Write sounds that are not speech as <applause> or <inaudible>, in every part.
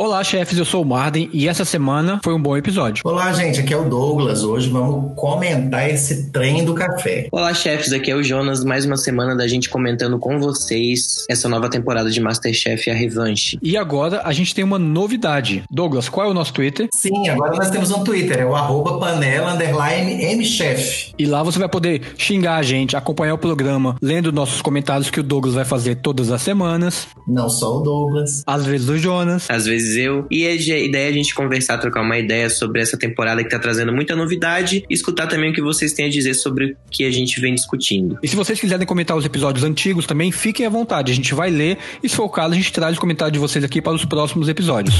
Olá, chefes, eu sou o Marden e essa semana foi um bom episódio. Olá, gente, aqui é o Douglas. Hoje vamos comentar esse trem do café. Olá, chefes, aqui é o Jonas. Mais uma semana da gente comentando com vocês essa nova temporada de Masterchef A Revanche. E agora a gente tem uma novidade. Douglas, qual é o nosso Twitter? Sim, agora nós temos um Twitter, é o arroba panela underline mchef. E lá você vai poder xingar a gente, acompanhar o programa, lendo nossos comentários que o Douglas vai fazer todas as semanas. Não só o Douglas. Às vezes o Jonas. Às vezes E a ideia é a gente conversar, trocar uma ideia sobre essa temporada que tá trazendo muita novidade e escutar também o que vocês têm a dizer sobre o que a gente vem discutindo. E se vocês quiserem comentar os episódios antigos também, fiquem à vontade. A gente vai ler e, se for o caso, a gente traz os comentários de vocês aqui para os próximos episódios.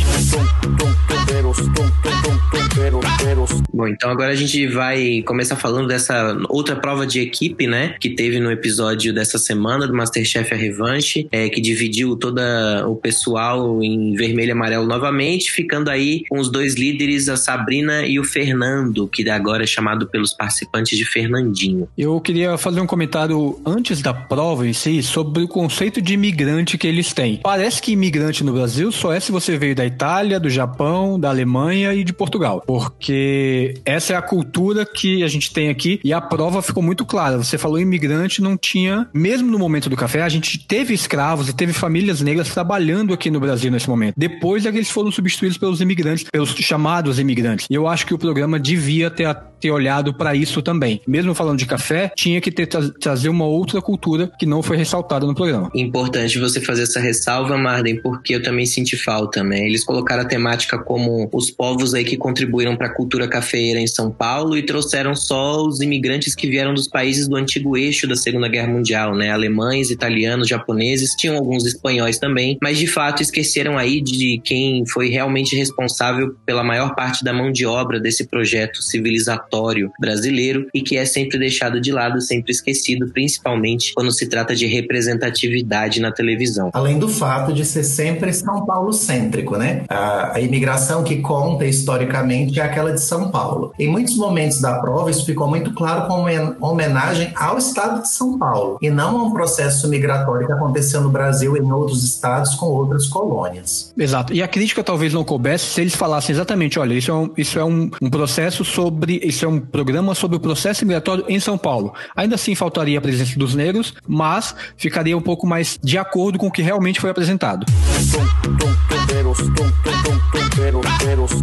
Bom, então agora a gente vai começar falando dessa outra prova de equipe, né? Que teve no episódio dessa semana do Masterchef A Revanche, é, que dividiu todo o pessoal em vermelho e amarelo novamente, ficando aí com os dois líderes, a Sabrina e o Fernando, que agora é chamado pelos participantes de Fernandinho. Eu queria fazer um comentário antes da prova em si sobre o conceito de imigrante que eles têm. Parece que imigrante no Brasil só é se você veio da Itália, do Japão, da Alemanha e de Portugal, porque essa é a cultura que a gente tem aqui e a prova ficou muito clara. Você falou imigrante, não tinha, mesmo no momento do café, a gente teve escravos e teve famílias negras trabalhando aqui no Brasil nesse momento. Depois é que eles foram substituídos pelos imigrantes, pelos chamados imigrantes. E eu acho que o programa devia ter, ter olhado para isso também. Mesmo falando de café, tinha que ter trazer uma outra cultura que não foi ressaltada no programa. Importante você fazer essa ressalva, Marden, porque eu também senti falta, né? Eles colocaram a temática como os povos aí que contribuíram para a cultura cafeeira em São Paulo e trouxeram só os imigrantes que vieram dos países do antigo eixo da Segunda Guerra Mundial, né? Alemães, italianos, japoneses, tinham alguns espanhóis também, mas de fato esqueceram aí de quem foi realmente responsável pela maior parte da mão de obra desse projeto civilizatório brasileiro e que é sempre deixado de lado, sempre esquecido, principalmente quando se trata de representatividade na televisão. Além do fato de ser sempre São Paulo cêntrico, né? A, a imigração que conta historicamente é aquela de São Paulo. Em muitos momentos da prova, isso ficou muito claro como homenagem ao estado de São Paulo e não a um processo migratório que aconteceu no Brasil e em outros estados com outras colônias. Exato. E a crítica talvez não coubesse se eles falassem exatamente, olha, isso é um, isso é um, um processo sobre, isso é um programa sobre o processo migratório em São Paulo. Ainda assim faltaria a presença dos negros, mas ficaria um pouco mais de acordo com o que realmente foi apresentado.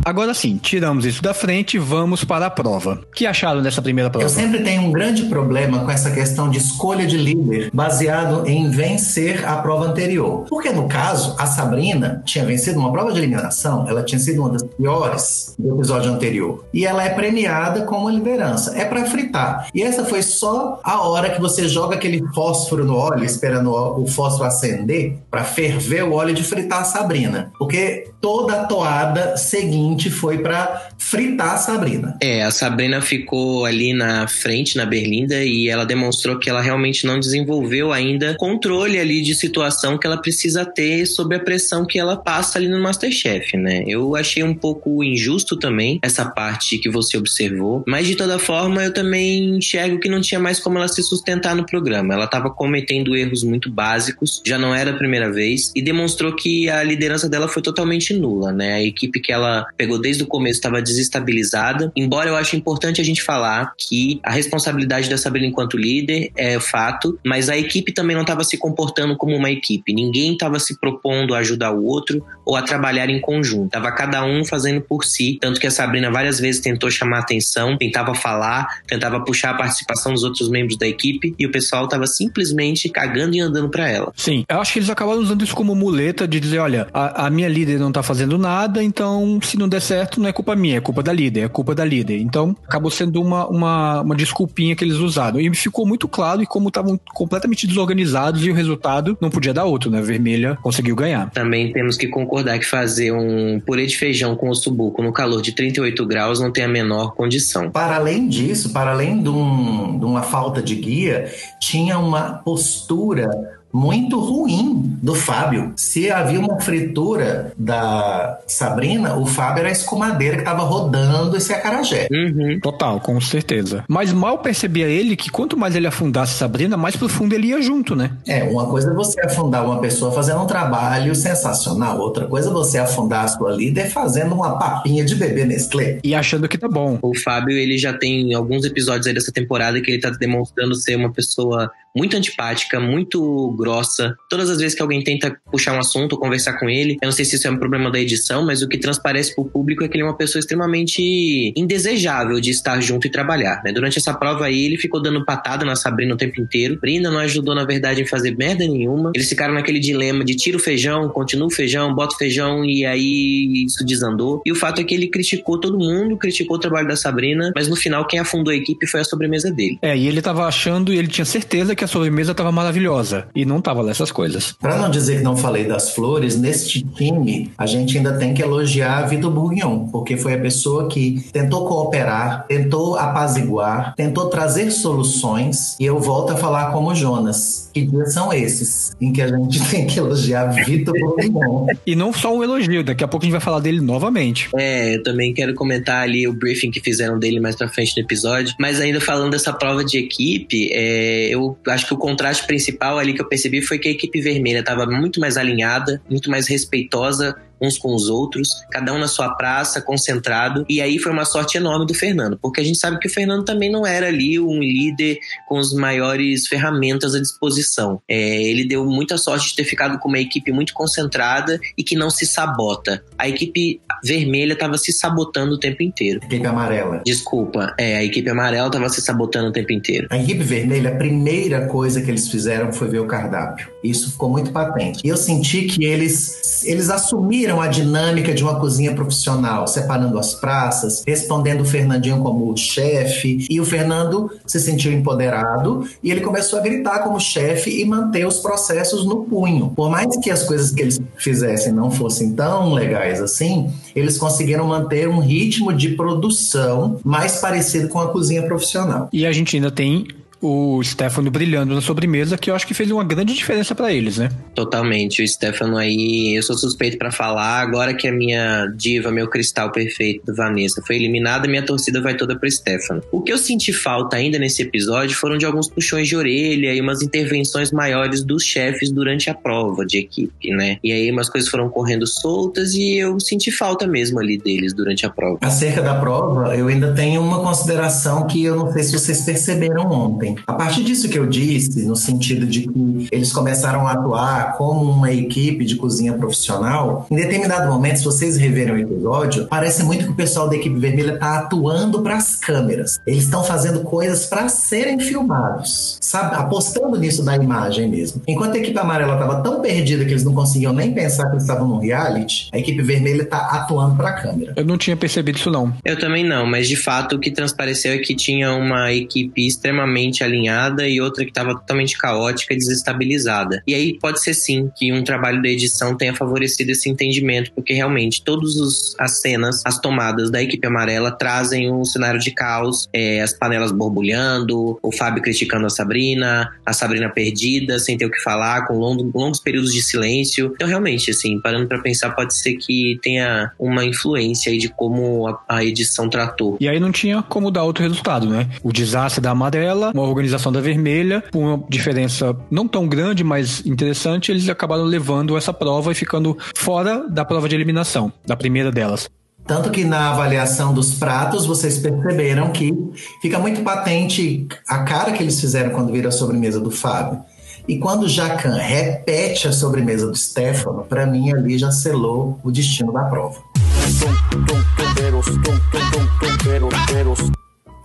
Agora sim, tiramos isso da frente vamos para a prova. O que acharam dessa primeira prova? Eu sempre tenho um grande problema com essa questão de escolha de líder baseado em vencer a prova anterior. Porque no caso, a Sabrina tinha vencido uma prova de eliminação, ela tinha sido uma das piores do episódio anterior. E ela é premiada com uma liderança. É para fritar. E essa foi só a hora que você joga aquele fósforo no óleo, esperando o fósforo acender, para ferver o óleo de fritar a Sabrina. Porque toda a toada seguinte foi para fritar a Sabrina. É, a Sabrina ficou ali na frente, na Berlinda, e ela demonstrou que ela realmente não desenvolveu ainda controle ali de situação que ela precisa ter sobre a pressão que ela passa ali no Masterchef, né? Eu achei um pouco injusto também essa parte que você observou, mas de toda forma eu também enxergo que não tinha mais como ela se sustentar no programa. Ela estava cometendo erros muito básicos, já não era a primeira vez, e demonstrou que a liderança dela foi totalmente nula, né? A equipe que ela pegou desde o começo estava desestabilizada. Embora eu ache importante a gente falar que a responsabilidade da Sabrina enquanto líder é fato, mas a equipe também não estava se comportando como uma equipe. Ninguém estava se propondo a ajudar o outro ou a trabalhar em conjunto. Tava cada um fazendo por si, tanto que a Sabrina várias vezes tentou chamar atenção, tentava falar, tentava puxar a participação dos outros membros da equipe e o pessoal tava simplesmente cagando e andando para ela. Sim, eu acho que eles acabaram usando isso como muleta de dizer, olha, a, a minha líder não tá fazendo nada, então se não der certo não é culpa minha, é culpa da líder, é culpa da líder. Então acabou sendo uma, uma, uma desculpinha que eles usaram. E ficou muito claro e como estavam completamente desorganizados e o resultado não podia dar outro, né? Vermelha conseguiu ganhar. Também temos que concordar que fazer um purê de feijão com ossobuco no calor de 38 graus não tem a menor condição. Para além disso, para além de, um, de uma falta de guia, tinha uma postura muito ruim do Fábio. Se havia uma fritura da Sabrina, o Fábio era a escumadeira que estava rodando esse acarajé. Uhum. Total, com certeza. Mas mal percebia ele que quanto mais ele afundasse Sabrina, mais profundo ele ia junto, né? É, uma coisa é você afundar uma pessoa fazendo um trabalho sensacional, outra coisa é você afundar a sua líder fazendo uma papinha de bebê Nestlé. E achando que tá bom. O Fábio, ele já tem alguns episódios aí dessa temporada que ele tá demonstrando ser uma pessoa muito antipática, muito grossa. Todas as vezes que alguém tenta puxar um assunto ou conversar com ele, eu não sei se isso é um problema da edição, mas o que transparece pro público é que ele é uma pessoa extremamente indesejável de estar junto e trabalhar, né? Durante essa prova aí, ele ficou dando patada na Sabrina o tempo inteiro. Brina não ajudou, na verdade, em fazer merda nenhuma. Eles ficaram naquele dilema de tira o feijão, continua o feijão, bota o feijão e aí isso desandou. E o fato é que ele criticou todo mundo, criticou o trabalho da Sabrina, mas no final quem afundou a equipe foi a sobremesa dele. É, e ele tava achando, e ele tinha certeza que a sobremesa estava maravilhosa. E não tava lá essas coisas. Para não dizer que não falei das flores, neste time a gente ainda tem que elogiar a Vitor Bourguignon, porque foi a pessoa que tentou cooperar, tentou apaziguar, tentou trazer soluções. E eu volto a falar como Jonas. Que dias são esses em que a gente <laughs> tem que elogiar Vitor Bourguignon? e não só um elogio, daqui a pouco a gente vai falar dele novamente. É, eu também quero comentar ali o briefing que fizeram dele mais pra frente no episódio. Mas ainda falando dessa prova de equipe, é, eu acho que o contraste principal ali que eu percebi foi que a equipe vermelha estava muito mais alinhada, muito mais respeitosa uns com os outros, cada um na sua praça, concentrado. E aí foi uma sorte enorme do Fernando, porque a gente sabe que o Fernando também não era ali um líder com as maiores ferramentas à disposição. É, ele deu muita sorte de ter ficado com uma equipe muito concentrada e que não se sabota. A equipe vermelha estava se sabotando o tempo inteiro. Equipe amarela. Desculpa, é, a equipe amarela estava se sabotando o tempo inteiro. A equipe vermelha, a primeira coisa que eles fizeram foi ver o cardápio. Isso ficou muito patente. E eu senti que eles, eles assumiram a dinâmica de uma cozinha profissional, separando as praças, respondendo o Fernandinho como chefe. E o Fernando se sentiu empoderado e ele começou a gritar como chefe e manter os processos no punho. Por mais que as coisas que eles fizessem não fossem tão legais assim, eles conseguiram manter um ritmo de produção mais parecido com a cozinha profissional. E a gente ainda tem o Stefano brilhando na sobremesa, que eu acho que fez uma grande diferença para eles, né? Totalmente. O Stefano aí, eu sou suspeito para falar. Agora que a minha diva, meu cristal perfeito do Vanessa foi eliminada, minha torcida vai toda pro Stefano. O que eu senti falta ainda nesse episódio foram de alguns puxões de orelha e umas intervenções maiores dos chefes durante a prova de equipe, né? E aí umas coisas foram correndo soltas e eu senti falta mesmo ali deles durante a prova. Acerca da prova, eu ainda tenho uma consideração que eu não sei se vocês perceberam ontem. A partir disso que eu disse, no sentido de que eles começaram a atuar como uma equipe de cozinha profissional, em determinado momento, se vocês reverem o episódio, parece muito que o pessoal da equipe vermelha está atuando para as câmeras. Eles estão fazendo coisas para serem filmados, sabe? Apostando nisso da imagem mesmo. Enquanto a equipe amarela estava tão perdida que eles não conseguiam nem pensar que eles estavam num reality, a equipe vermelha está atuando para a câmera. Eu não tinha percebido isso não. Eu também não, mas de fato o que transpareceu é que tinha uma equipe extremamente alinhada e outra que estava totalmente caótica e desestabilizada. E aí pode ser sim que um trabalho da edição tenha favorecido esse entendimento, porque realmente todas as cenas, as tomadas da equipe amarela trazem um cenário de caos, é, as panelas borbulhando, o Fábio criticando a Sabrina, a Sabrina perdida, sem ter o que falar, com longos, longos períodos de silêncio. Então, realmente, assim, parando para pensar, pode ser que tenha uma influência aí de como a, a edição tratou. E aí não tinha como dar outro resultado, né? O desastre da amarela, uma organização da vermelha, por uma diferença não tão grande, mas interessante, eles acabaram levando essa prova e ficando fora da prova de eliminação, da primeira delas. Tanto que na avaliação dos pratos, vocês perceberam que fica muito patente a cara que eles fizeram quando viram a sobremesa do Fábio. E quando o Jacan repete a sobremesa do Stefano, para mim ali já selou o destino da prova.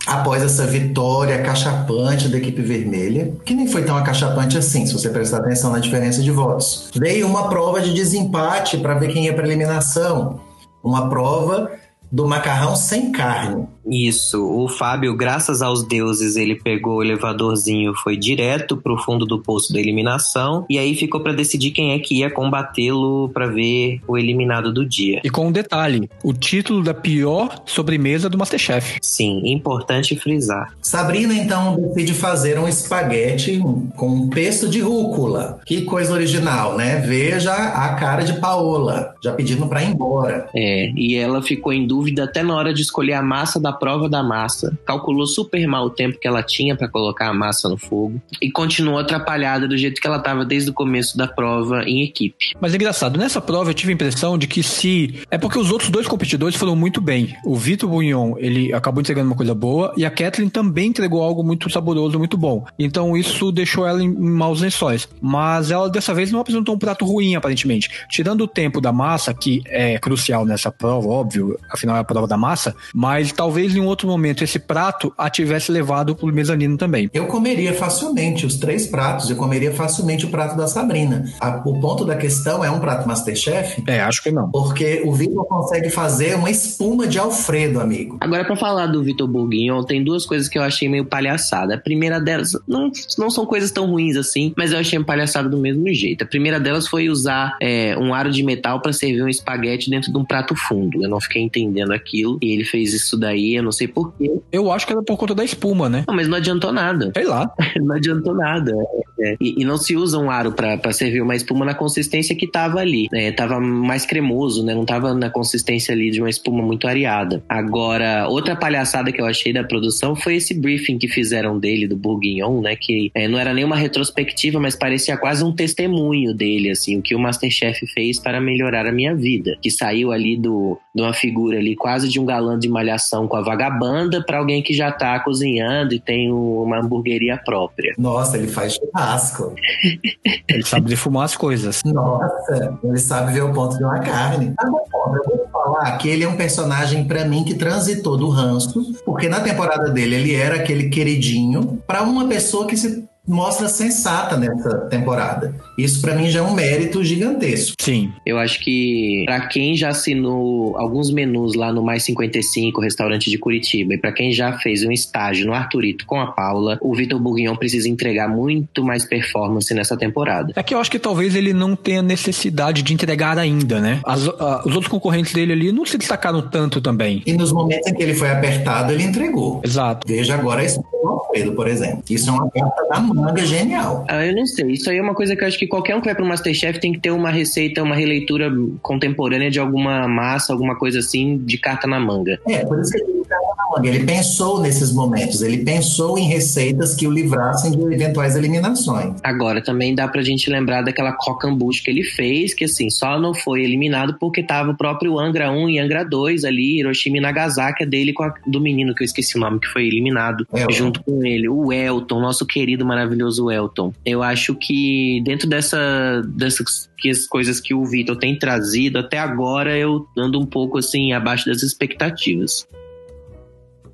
Após essa vitória cachapante da equipe vermelha, que nem foi tão acachapante assim, se você prestar atenção na diferença de votos, veio uma prova de desempate para ver quem ia para eliminação. Uma prova do macarrão sem carne. Isso. O Fábio, graças aos deuses, ele pegou o elevadorzinho, foi direto pro fundo do poço da eliminação e aí ficou para decidir quem é que ia combatê-lo para ver o eliminado do dia. E com um detalhe, o título da pior sobremesa do Masterchef. Sim, importante frisar. Sabrina então decide fazer um espaguete com um pesto de rúcula. Que coisa original, né? Veja a cara de Paola, já pedindo para ir embora. É, e ela ficou em dúvida até na hora de escolher a massa da prova da massa. Calculou super mal o tempo que ela tinha para colocar a massa no fogo e continuou atrapalhada do jeito que ela estava desde o começo da prova em equipe. Mas é engraçado, nessa prova eu tive a impressão de que se. É porque os outros dois competidores foram muito bem. O Vitor Bugnon, ele acabou entregando uma coisa boa e a Kathleen também entregou algo muito saboroso, muito bom. Então isso deixou ela em maus lençóis. Mas ela dessa vez não apresentou um prato ruim, aparentemente. Tirando o tempo da massa, que é crucial nessa prova, óbvio, afinal é a prova da massa, mas talvez em um outro momento esse prato a tivesse levado pro mezanino também. Eu comeria facilmente os três pratos, eu comeria facilmente o prato da Sabrina. A, o ponto da questão é um prato Masterchef? É, acho que não. Porque o Vitor consegue fazer uma espuma de Alfredo, amigo. Agora, para falar do Vitor Bourguignon, tem duas coisas que eu achei meio palhaçada. A primeira delas, não, não são coisas tão ruins assim, mas eu achei palhaçada do mesmo jeito. A primeira delas foi usar é, um aro de metal para servir um espaguete dentro de um prato fundo. Eu não fiquei entendendo aquilo. E ele fez isso daí, eu não sei porquê. Eu acho que era por conta da espuma, né? Não, mas não adiantou nada. Sei lá. <laughs> não adiantou nada. É, e, e, não se usa um aro para servir uma espuma na consistência que tava ali. É, tava mais cremoso, né? Não tava na consistência ali de uma espuma muito areada. Agora, outra palhaçada que eu achei da produção foi esse briefing que fizeram dele, do Bourguignon, né? Que é, não era nem uma retrospectiva, mas parecia quase um testemunho dele, assim, o que o Masterchef fez para melhorar a minha vida. Que saiu ali do, de uma figura ali quase de um galã de malhação com a vagabanda para alguém que já tá cozinhando e tem uma hamburgueria própria. Nossa, ele faz churrasco. <laughs> ele sabe defumar as coisas. Nossa, ele sabe ver o ponto de uma carne. Tá bom, eu vou falar que ele é um personagem para mim que transitou do ranço, porque na temporada dele ele era aquele queridinho para uma pessoa que se mostra sensata nessa temporada. Isso para mim já é um mérito gigantesco. Sim. Eu acho que para quem já assinou alguns menus lá no Mais 55, restaurante de Curitiba, e para quem já fez um estágio no Arturito com a Paula, o Vitor Bourguignon precisa entregar muito mais performance nessa temporada. É que eu acho que talvez ele não tenha necessidade de entregar ainda, né? As, uh, os outros concorrentes dele ali não se destacaram tanto também. E nos momentos em que ele foi apertado, ele entregou. Exato. Veja agora esse Alfredo, por exemplo. Isso é uma carta da manga genial. Ah, eu não sei. Isso aí é uma coisa que eu acho que qualquer um que vai pro Masterchef tem que ter uma receita, uma releitura contemporânea de alguma massa, alguma coisa assim, de carta na manga. É, por isso que ele ele pensou nesses momentos, ele pensou em receitas que o livrassem de eventuais eliminações. Agora, também dá pra gente lembrar daquela cocambucha que ele fez, que assim, só não foi eliminado porque tava o próprio Angra 1 e Angra 2 ali, Hiroshima e Nagasaki, dele com a, do menino que eu esqueci o nome, que foi eliminado é, junto com ele, o Elton, nosso querido, maravilhoso Elton. Eu acho que dentro dessa, dessas coisas que o Vitor tem trazido, até agora eu ando um pouco assim abaixo das expectativas.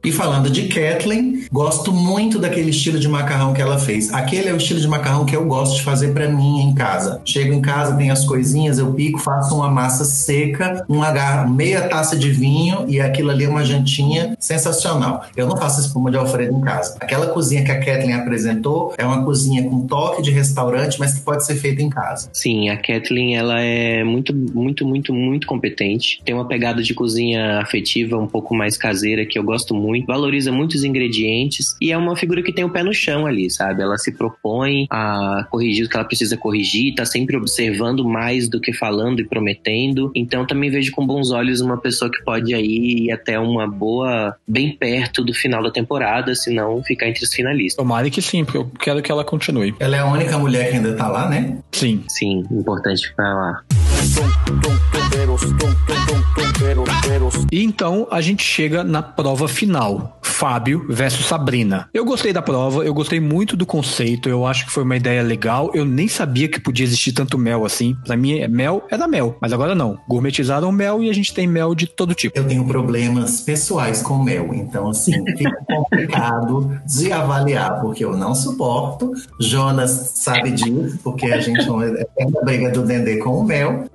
E falando de Kathleen, gosto muito daquele estilo de macarrão que ela fez. Aquele é o estilo de macarrão que eu gosto de fazer para mim em casa. Chego em casa, tem as coisinhas, eu pico, faço uma massa seca, uma meia taça de vinho e aquilo ali é uma jantinha sensacional. Eu não faço espuma de alfredo em casa. Aquela cozinha que a Kathleen apresentou é uma cozinha com toque de restaurante, mas que pode ser feita em casa. Sim, a Kathleen ela é muito, muito, muito, muito competente. Tem uma pegada de cozinha afetiva um pouco mais caseira que eu gosto muito muito, valoriza muitos ingredientes e é uma figura que tem o pé no chão ali, sabe? Ela se propõe a corrigir o que ela precisa corrigir, tá sempre observando mais do que falando e prometendo. Então também vejo com bons olhos uma pessoa que pode aí ir até uma boa, bem perto do final da temporada, se não ficar entre os finalistas. Tomara que sim, porque eu quero que ela continue. Ela é a única mulher que ainda tá lá, né? Sim. Sim, importante ficar lá. E então a gente chega na prova final. Fábio versus Sabrina. Eu gostei da prova, eu gostei muito do conceito, eu acho que foi uma ideia legal. Eu nem sabia que podia existir tanto mel assim. Pra mim, mel era mel, mas agora não. Gourmetizaram mel e a gente tem mel de todo tipo. Eu tenho problemas pessoais com mel, então assim, fica <laughs> complicado de avaliar, porque eu não suporto. Jonas sabe disso, porque a gente não é a briga do Dendê com o mel.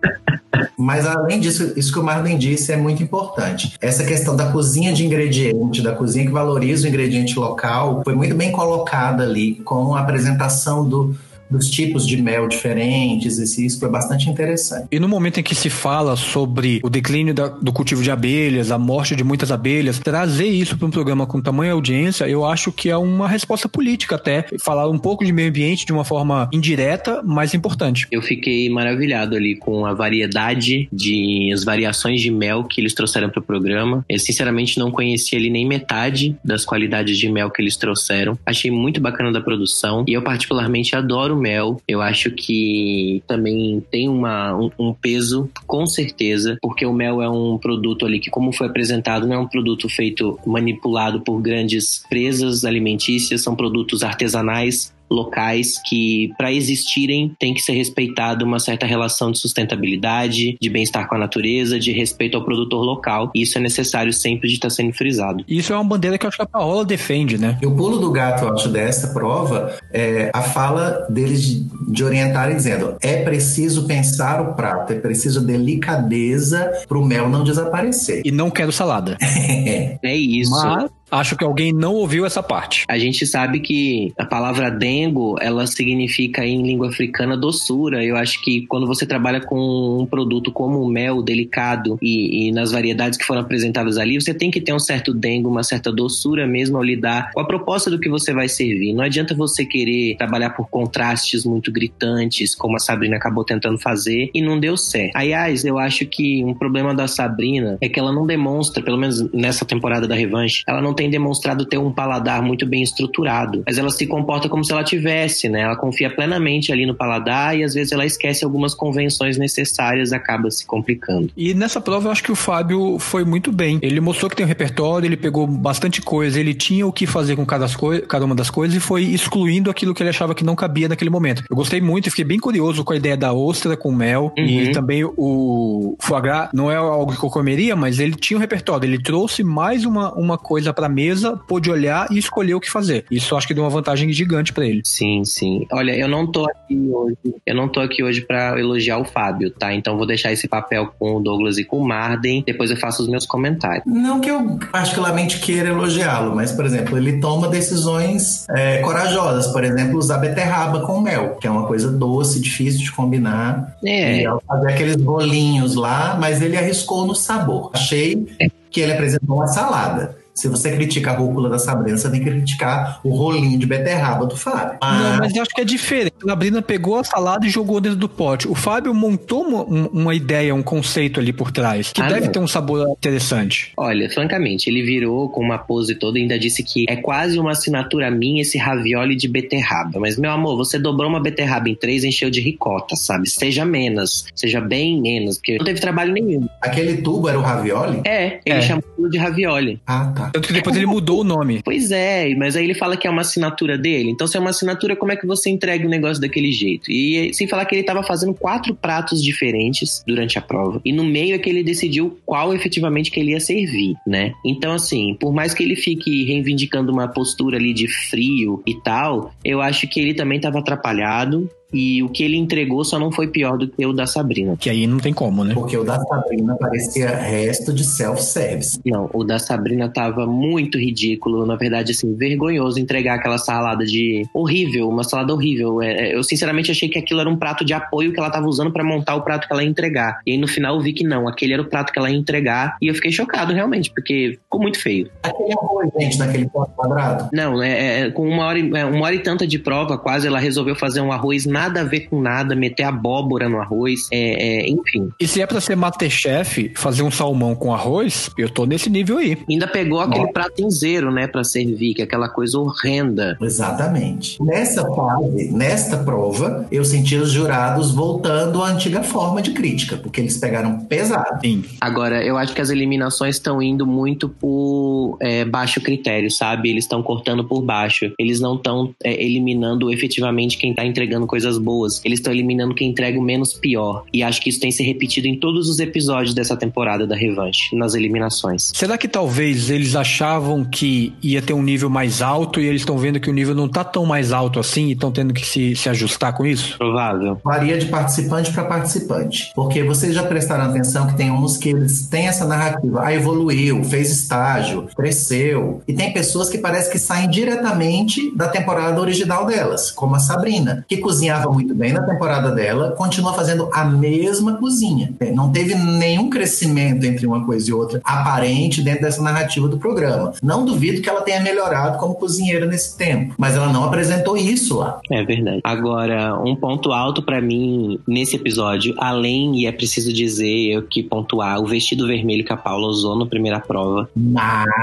Mas além disso, isso que o Marlon disse é muito importante. Essa questão da cozinha de ingrediente, da cozinha que valoriza o ingrediente local, foi muito bem colocada ali com a apresentação do dos tipos de mel diferentes, isso foi bastante interessante. E no momento em que se fala sobre o declínio da, do cultivo de abelhas, a morte de muitas abelhas, trazer isso para um programa com tamanha audiência, eu acho que é uma resposta política até, falar um pouco de meio ambiente de uma forma indireta, mas importante. Eu fiquei maravilhado ali com a variedade de as variações de mel que eles trouxeram para o programa. Eu sinceramente não conhecia ali nem metade das qualidades de mel que eles trouxeram. Achei muito bacana da produção e eu particularmente adoro mel, eu acho que também tem uma, um, um, peso, com certeza, porque o mel é um produto ali que, como foi apresentado, não é um produto feito manipulado por grandes empresas alimentícias, são produtos artesanais locais que, para existirem, tem que ser respeitado uma certa relação de sustentabilidade, de bem-estar com a natureza, de respeito ao produtor local. E isso é necessário sempre de estar tá sendo frisado. Isso é uma bandeira que eu acho que a Paola defende, né? E o pulo do gato, eu acho, dessa prova é a fala deles de, de orientarem dizendo: é preciso pensar o prato, é preciso delicadeza para o mel não desaparecer. E não quero salada. <laughs> é isso. Mas Acho que alguém não ouviu essa parte. A gente sabe que a palavra dengo, ela significa em língua africana doçura. Eu acho que quando você trabalha com um produto como o mel, delicado, e, e nas variedades que foram apresentadas ali, você tem que ter um certo dengo, uma certa doçura mesmo ao lidar com a proposta do que você vai servir. Não adianta você querer trabalhar por contrastes muito gritantes, como a Sabrina acabou tentando fazer, e não deu certo. Aliás, eu acho que um problema da Sabrina é que ela não demonstra, pelo menos nessa temporada da Revanche, ela não tem tem demonstrado ter um paladar muito bem estruturado, mas ela se comporta como se ela tivesse, né? Ela confia plenamente ali no paladar e às vezes ela esquece algumas convenções necessárias, acaba se complicando. E nessa prova eu acho que o Fábio foi muito bem. Ele mostrou que tem um repertório, ele pegou bastante coisa, ele tinha o que fazer com cada, cada uma das coisas e foi excluindo aquilo que ele achava que não cabia naquele momento. Eu gostei muito e fiquei bem curioso com a ideia da ostra com mel uhum. e também o foie gras não é algo que eu comeria, mas ele tinha um repertório, ele trouxe mais uma, uma coisa para mesa, pôde olhar e escolher o que fazer. Isso acho que deu uma vantagem gigante para ele. Sim, sim. Olha, eu não tô aqui hoje, eu não tô aqui hoje para elogiar o Fábio, tá? Então vou deixar esse papel com o Douglas e com o Marden, depois eu faço os meus comentários. Não que eu particularmente queira elogiá-lo, mas, por exemplo, ele toma decisões é, corajosas, por exemplo, usar beterraba com mel, que é uma coisa doce, difícil de combinar. É. E fazer aqueles bolinhos lá, mas ele arriscou no sabor. Achei é. que ele apresentou uma salada. Se você critica a rúcula da Sabrina, você tem que criticar o rolinho de beterraba do Fábio. Mas... Não, mas eu acho que é diferente. A Sabrina pegou a salada e jogou dentro do pote. O Fábio montou uma, uma ideia, um conceito ali por trás, que ah, deve não. ter um sabor interessante. Olha, francamente, ele virou com uma pose toda e ainda disse que é quase uma assinatura minha esse ravioli de beterraba. Mas, meu amor, você dobrou uma beterraba em três e encheu de ricota, sabe? Seja menos. Seja bem menos, porque não teve trabalho nenhum. Aquele tubo era o ravioli? É, ele é. chamou de ravioli. Ah, tá. Tanto que depois ele mudou o nome. Pois é, mas aí ele fala que é uma assinatura dele. Então, se é uma assinatura, como é que você entrega o um negócio daquele jeito? E sem falar que ele estava fazendo quatro pratos diferentes durante a prova. E no meio é que ele decidiu qual efetivamente que ele ia servir, né? Então, assim, por mais que ele fique reivindicando uma postura ali de frio e tal, eu acho que ele também estava atrapalhado e o que ele entregou só não foi pior do que o da Sabrina. Que aí não tem como, né? Porque o da Sabrina parecia resto de self-service. Não, o da Sabrina tava muito ridículo. Na verdade, assim, vergonhoso entregar aquela salada de. horrível, uma salada horrível. É, é eu, sinceramente, achei que aquilo era um prato de apoio que ela tava usando para montar o prato que ela ia entregar. E aí, no final, eu vi que não, aquele era o prato que ela ia entregar. E eu fiquei chocado, realmente, porque ficou muito feio. Aquele arroz, gente, naquele quadrado? Não, é, é, com uma hora, é, uma hora e tanta de prova, quase, ela resolveu fazer um arroz na nada a ver com nada, meter abóbora no arroz, é, é, enfim. E se é pra ser Masterchef, fazer um salmão com arroz, eu tô nesse nível aí. Ainda pegou aquele prato inteiro, né, pra servir, que é aquela coisa horrenda. Exatamente. Nessa fase, nesta prova, eu senti os jurados voltando à antiga forma de crítica, porque eles pegaram pesado. Sim. Agora, eu acho que as eliminações estão indo muito por é, baixo critério, sabe? Eles estão cortando por baixo. Eles não estão é, eliminando efetivamente quem tá entregando coisa coisas boas. Eles estão eliminando quem entrega o menos pior. E acho que isso tem se repetido em todos os episódios dessa temporada da Revanche, nas eliminações. Será que talvez eles achavam que ia ter um nível mais alto e eles estão vendo que o nível não tá tão mais alto assim e estão tendo que se, se ajustar com isso? Provável. Varia de participante para participante. Porque vocês já prestaram atenção que tem uns que eles têm essa narrativa. Ah, evoluiu, fez estágio, cresceu. E tem pessoas que parece que saem diretamente da temporada original delas, como a Sabrina, que cozinhava muito bem na temporada dela, continua fazendo a mesma cozinha. Não teve nenhum crescimento entre uma coisa e outra aparente dentro dessa narrativa do programa. Não duvido que ela tenha melhorado como cozinheira nesse tempo, mas ela não apresentou isso lá. É verdade. Agora, um ponto alto para mim nesse episódio, além, e é preciso dizer, eu que pontuar, o vestido vermelho que a Paula usou na primeira prova. Maravilhosa.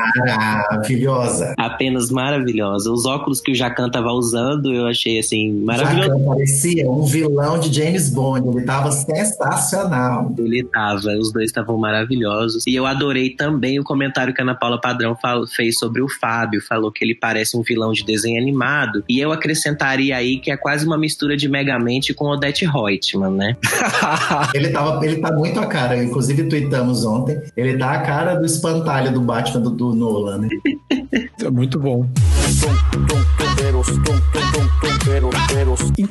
Apenas maravilhosa. Os óculos que o Jacan tava usando, eu achei assim, maravilhoso. Parecia um vilão de James Bond, ele tava sensacional. Ele tava, os dois estavam maravilhosos. E eu adorei também o comentário que a Ana Paula Padrão fez sobre o Fábio, falou que ele parece um vilão de desenho animado. E eu acrescentaria aí que é quase uma mistura de Megamente com Odette Reutemann, né? ele, tava, ele tá muito a cara, inclusive tweetamos ontem, ele tá a cara do espantalho do Batman do, do Nolan, né? É muito bom.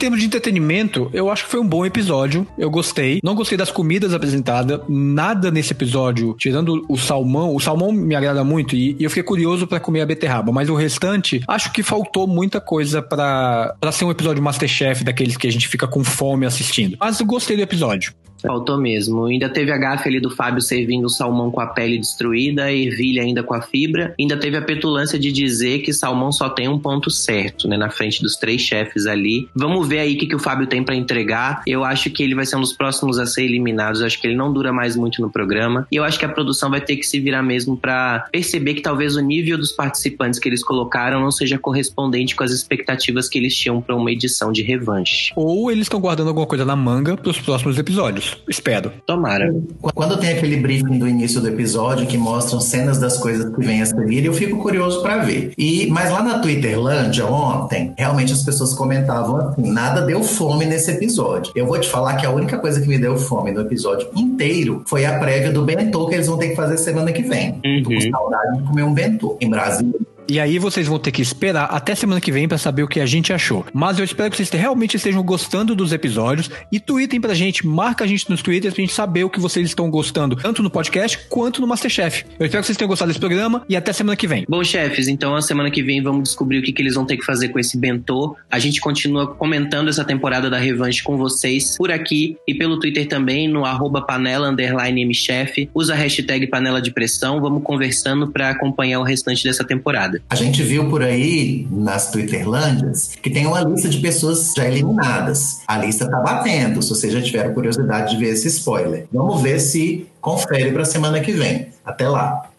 Termos de entretenimento, eu acho que foi um bom episódio. Eu gostei. Não gostei das comidas apresentadas. Nada nesse episódio, tirando o salmão. O salmão me agrada muito e, eu fiquei curioso para comer a beterraba. Mas o restante, acho que faltou muita coisa para ser um episódio Masterchef daqueles que a gente fica com fome assistindo. Mas gostei do episódio. Faltou mesmo. Ainda teve a gafe ali do Fábio servindo o salmão com a pele destruída, a ervilha ainda com a fibra. Ainda teve a petulância de dizer que salmão só tem um ponto certo, né? Na frente dos três chefes ali. Vamos ver aí o que, que o Fábio tem para entregar. Eu acho que ele vai ser um dos próximos a ser eliminados. Eu acho que ele não dura mais muito no programa. E eu acho que a produção vai ter que se virar mesmo para perceber que talvez o nível dos participantes que eles colocaram não seja correspondente com as expectativas que eles tinham para uma edição de revanche. Ou eles estão guardando alguma coisa na manga para os próximos episódios. Espero. Tomara. Quando tem aquele briefing do início do episódio que mostram cenas das coisas que vêm a seguir, eu fico curioso para ver. E mas lá na Twitterlândia ontem, realmente as pessoas comentavam assim, nada deu fome nesse episódio. Eu vou te falar que a única coisa que me deu fome no episódio inteiro foi a prévia do bentô que eles vão ter que fazer semana que vem. Uhum. Tô com saudade de comer um bentô em Brasília. E aí vocês vão ter que esperar até semana que vem para saber o que a gente achou. Mas eu espero que vocês realmente estejam gostando dos episódios e tweetem pra gente, marca a gente nos twitters pra gente saber o que vocês estão gostando, tanto no podcast quanto no Masterchef. Eu espero que vocês tenham gostado desse programa e até semana que vem. Bom, chefes, então a semana que vem vamos descobrir o que, que eles vão ter que fazer com esse bentô. A gente continua comentando essa temporada da Revanche com vocês por aqui e pelo Twitter também, no arroba panela mchef. Usa a hashtag panela de pressão, vamos conversando para acompanhar o restante dessa temporada. A gente viu por aí nas Twitterlândias que tem uma lista de pessoas já eliminadas. A lista tá batendo, se vocês já tiveram curiosidade de ver esse spoiler. Vamos ver se confere para a semana que vem. Até lá.